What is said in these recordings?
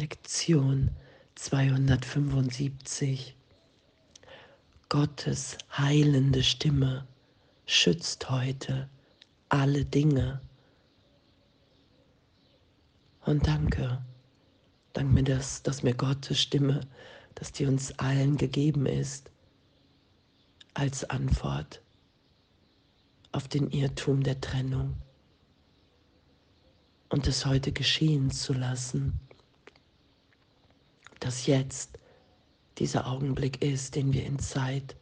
Lektion 275. Gottes heilende Stimme schützt heute alle Dinge. Und danke, dank mir, dass, dass mir Gottes Stimme, dass die uns allen gegeben ist, als Antwort auf den Irrtum der Trennung und es heute geschehen zu lassen, dass jetzt dieser Augenblick ist, den wir in Zeit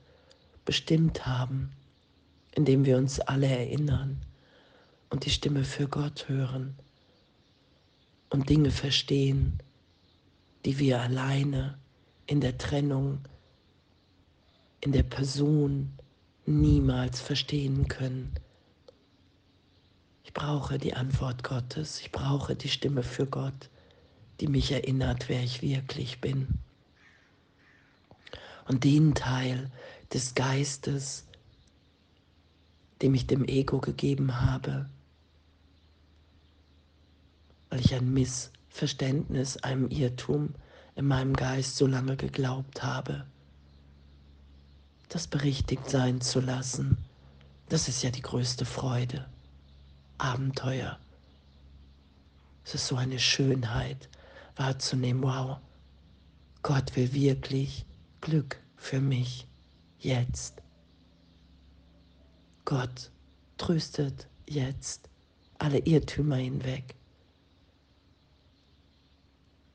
bestimmt haben, in dem wir uns alle erinnern und die Stimme für Gott hören und Dinge verstehen, die wir alleine in der Trennung, in der Person niemals verstehen können. Ich brauche die Antwort Gottes, ich brauche die Stimme für Gott, die mich erinnert, wer ich wirklich bin. Und den Teil des Geistes, dem ich dem Ego gegeben habe, weil ich ein Missverständnis, einem Irrtum in meinem Geist so lange geglaubt habe, das berichtigt sein zu lassen, das ist ja die größte Freude, Abenteuer. Es ist so eine Schönheit wahrzunehmen, wow, Gott will wirklich Glück für mich jetzt. Gott tröstet jetzt alle Irrtümer hinweg.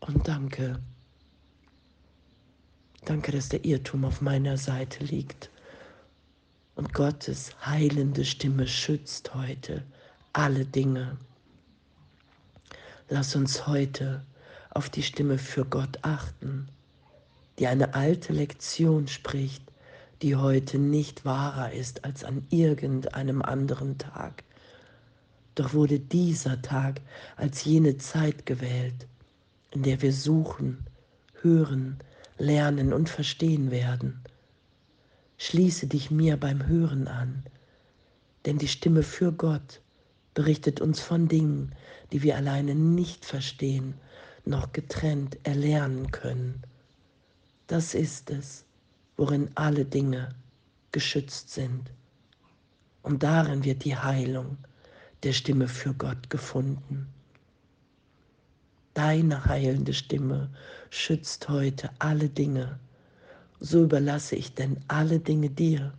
Und danke, danke, dass der Irrtum auf meiner Seite liegt. Und Gottes heilende Stimme schützt heute alle Dinge. Lass uns heute auf die Stimme für Gott achten die eine alte Lektion spricht, die heute nicht wahrer ist als an irgendeinem anderen Tag. Doch wurde dieser Tag als jene Zeit gewählt, in der wir suchen, hören, lernen und verstehen werden. Schließe dich mir beim Hören an, denn die Stimme für Gott berichtet uns von Dingen, die wir alleine nicht verstehen, noch getrennt erlernen können. Das ist es, worin alle Dinge geschützt sind. Und darin wird die Heilung der Stimme für Gott gefunden. Deine heilende Stimme schützt heute alle Dinge. So überlasse ich denn alle Dinge dir.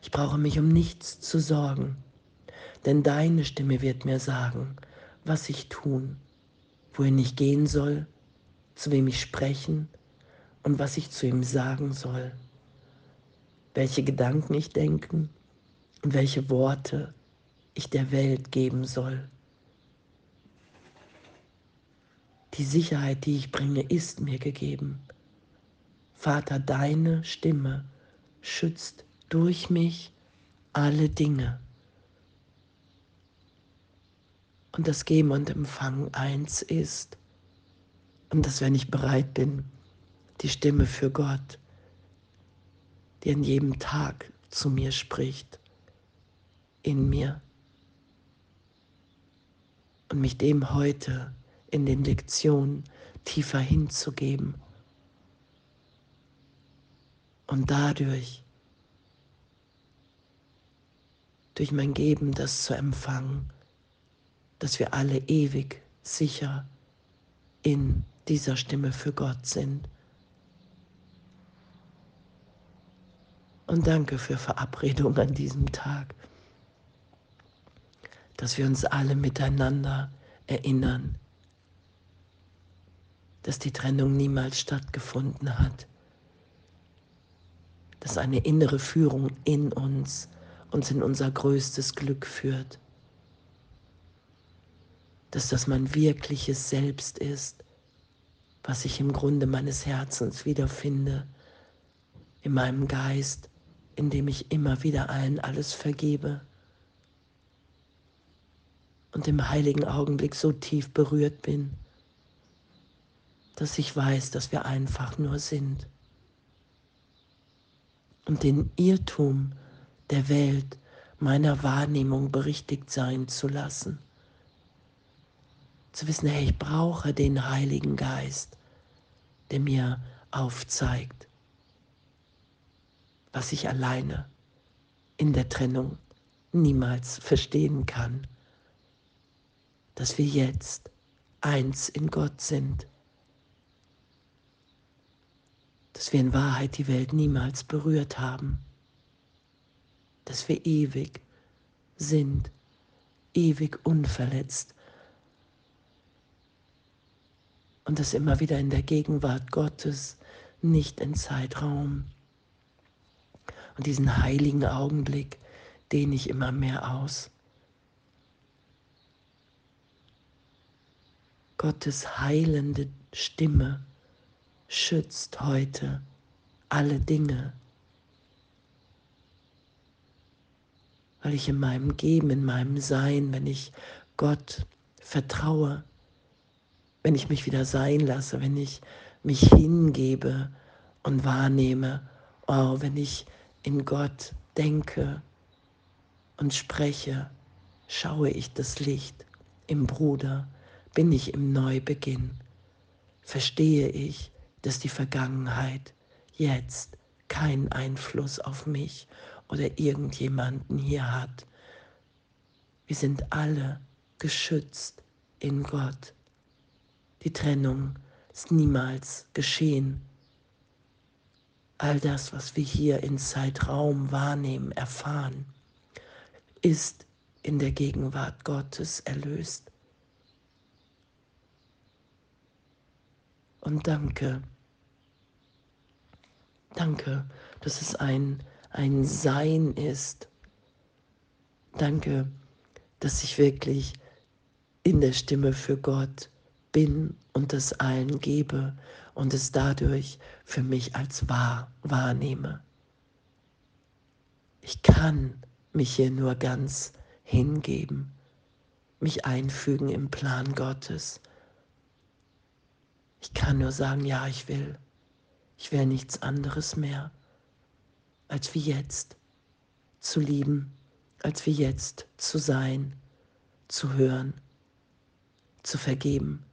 Ich brauche mich um nichts zu sorgen, denn deine Stimme wird mir sagen, was ich tun, wohin ich gehen soll, zu wem ich sprechen und was ich zu ihm sagen soll, welche Gedanken ich denken und welche Worte ich der Welt geben soll. Die Sicherheit, die ich bringe, ist mir gegeben. Vater, deine Stimme schützt durch mich alle Dinge. Und das Geben und Empfangen eins ist. Und dass wenn ich bereit bin, die Stimme für Gott, die an jedem Tag zu mir spricht, in mir und mich dem heute in den Lektionen tiefer hinzugeben und dadurch durch mein Geben das zu empfangen, dass wir alle ewig sicher in dieser Stimme für Gott sind. Und danke für Verabredung an diesem Tag, dass wir uns alle miteinander erinnern, dass die Trennung niemals stattgefunden hat, dass eine innere Führung in uns uns in unser größtes Glück führt, dass das mein wirkliches Selbst ist, was ich im Grunde meines Herzens wiederfinde, in meinem Geist, indem ich immer wieder allen alles vergebe und im heiligen Augenblick so tief berührt bin, dass ich weiß, dass wir einfach nur sind. Und den Irrtum der Welt meiner Wahrnehmung berichtigt sein zu lassen. Zu wissen, hey, ich brauche den Heiligen Geist, der mir aufzeigt, was ich alleine in der Trennung niemals verstehen kann, dass wir jetzt eins in Gott sind, dass wir in Wahrheit die Welt niemals berührt haben, dass wir ewig sind, ewig unverletzt und das immer wieder in der Gegenwart Gottes, nicht in Zeitraum. Und diesen heiligen Augenblick dehne ich immer mehr aus. Gottes heilende Stimme schützt heute alle Dinge, weil ich in meinem Geben, in meinem Sein, wenn ich Gott vertraue, wenn ich mich wieder sein lasse, wenn ich mich hingebe und wahrnehme, oh, wenn ich in Gott denke und spreche, schaue ich das Licht im Bruder, bin ich im Neubeginn, verstehe ich, dass die Vergangenheit jetzt keinen Einfluss auf mich oder irgendjemanden hier hat. Wir sind alle geschützt in Gott. Die Trennung ist niemals geschehen. All das, was wir hier in Zeitraum wahrnehmen, erfahren, ist in der Gegenwart Gottes erlöst. Und danke, danke, dass es ein, ein Sein ist. Danke, dass ich wirklich in der Stimme für Gott bin und es allen gebe und es dadurch für mich als wahr wahrnehme. Ich kann mich hier nur ganz hingeben, mich einfügen im Plan Gottes ich kann nur sagen, ja, ich will. Ich will nichts anderes mehr, als wie jetzt zu lieben, als wie jetzt zu sein, zu hören, zu vergeben,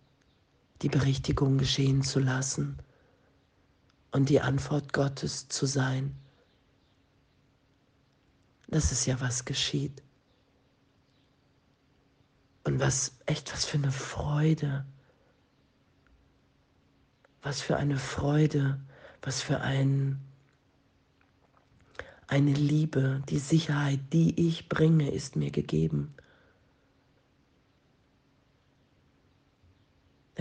die Berichtigung geschehen zu lassen und die Antwort Gottes zu sein. Das ist ja, was geschieht. Und was, echt, was für eine Freude was für eine Freude, was für ein, eine Liebe, die Sicherheit, die ich bringe, ist mir gegeben.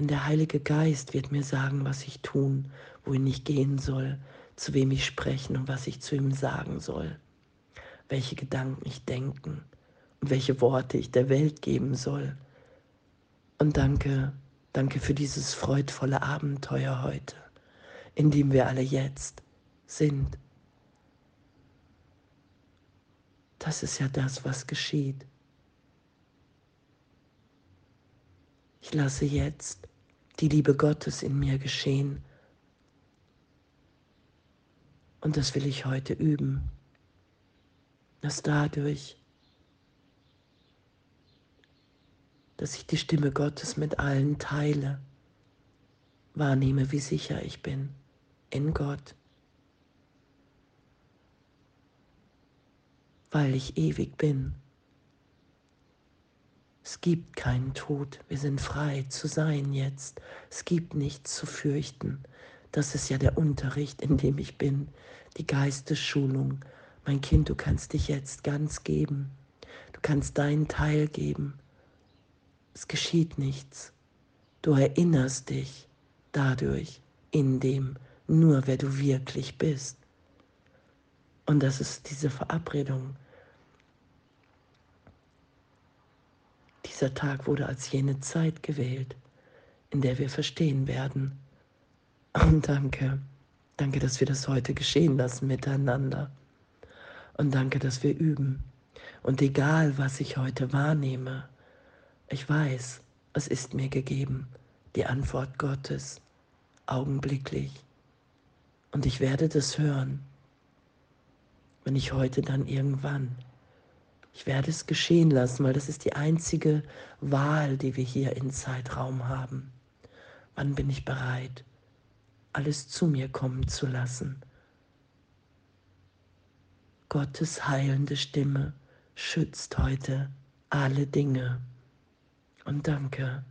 Denn der Heilige Geist wird mir sagen, was ich tun, wohin ich gehen soll, zu wem ich sprechen und was ich zu ihm sagen soll, welche Gedanken ich denken und welche Worte ich der Welt geben soll. Und danke, Danke für dieses freudvolle Abenteuer heute, in dem wir alle jetzt sind. Das ist ja das, was geschieht. Ich lasse jetzt die Liebe Gottes in mir geschehen. Und das will ich heute üben, dass dadurch dass ich die Stimme Gottes mit allen teile, wahrnehme, wie sicher ich bin in Gott, weil ich ewig bin. Es gibt keinen Tod, wir sind frei zu sein jetzt. Es gibt nichts zu fürchten. Das ist ja der Unterricht, in dem ich bin, die Geistesschulung. Mein Kind, du kannst dich jetzt ganz geben. Du kannst deinen Teil geben. Es geschieht nichts. Du erinnerst dich dadurch in dem nur, wer du wirklich bist. Und das ist diese Verabredung. Dieser Tag wurde als jene Zeit gewählt, in der wir verstehen werden. Und danke, danke, dass wir das heute geschehen lassen miteinander. Und danke, dass wir üben. Und egal, was ich heute wahrnehme, ich weiß, es ist mir gegeben, die Antwort Gottes, augenblicklich. Und ich werde das hören, wenn ich heute dann irgendwann Ich werde es geschehen lassen, weil das ist die einzige Wahl, die wir hier in Zeitraum haben. Wann bin ich bereit, alles zu mir kommen zu lassen? Gottes heilende Stimme schützt heute alle Dinge. Und danke,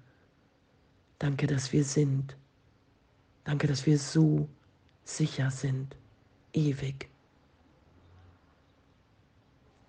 danke, dass wir sind. Danke, dass wir so sicher sind, ewig.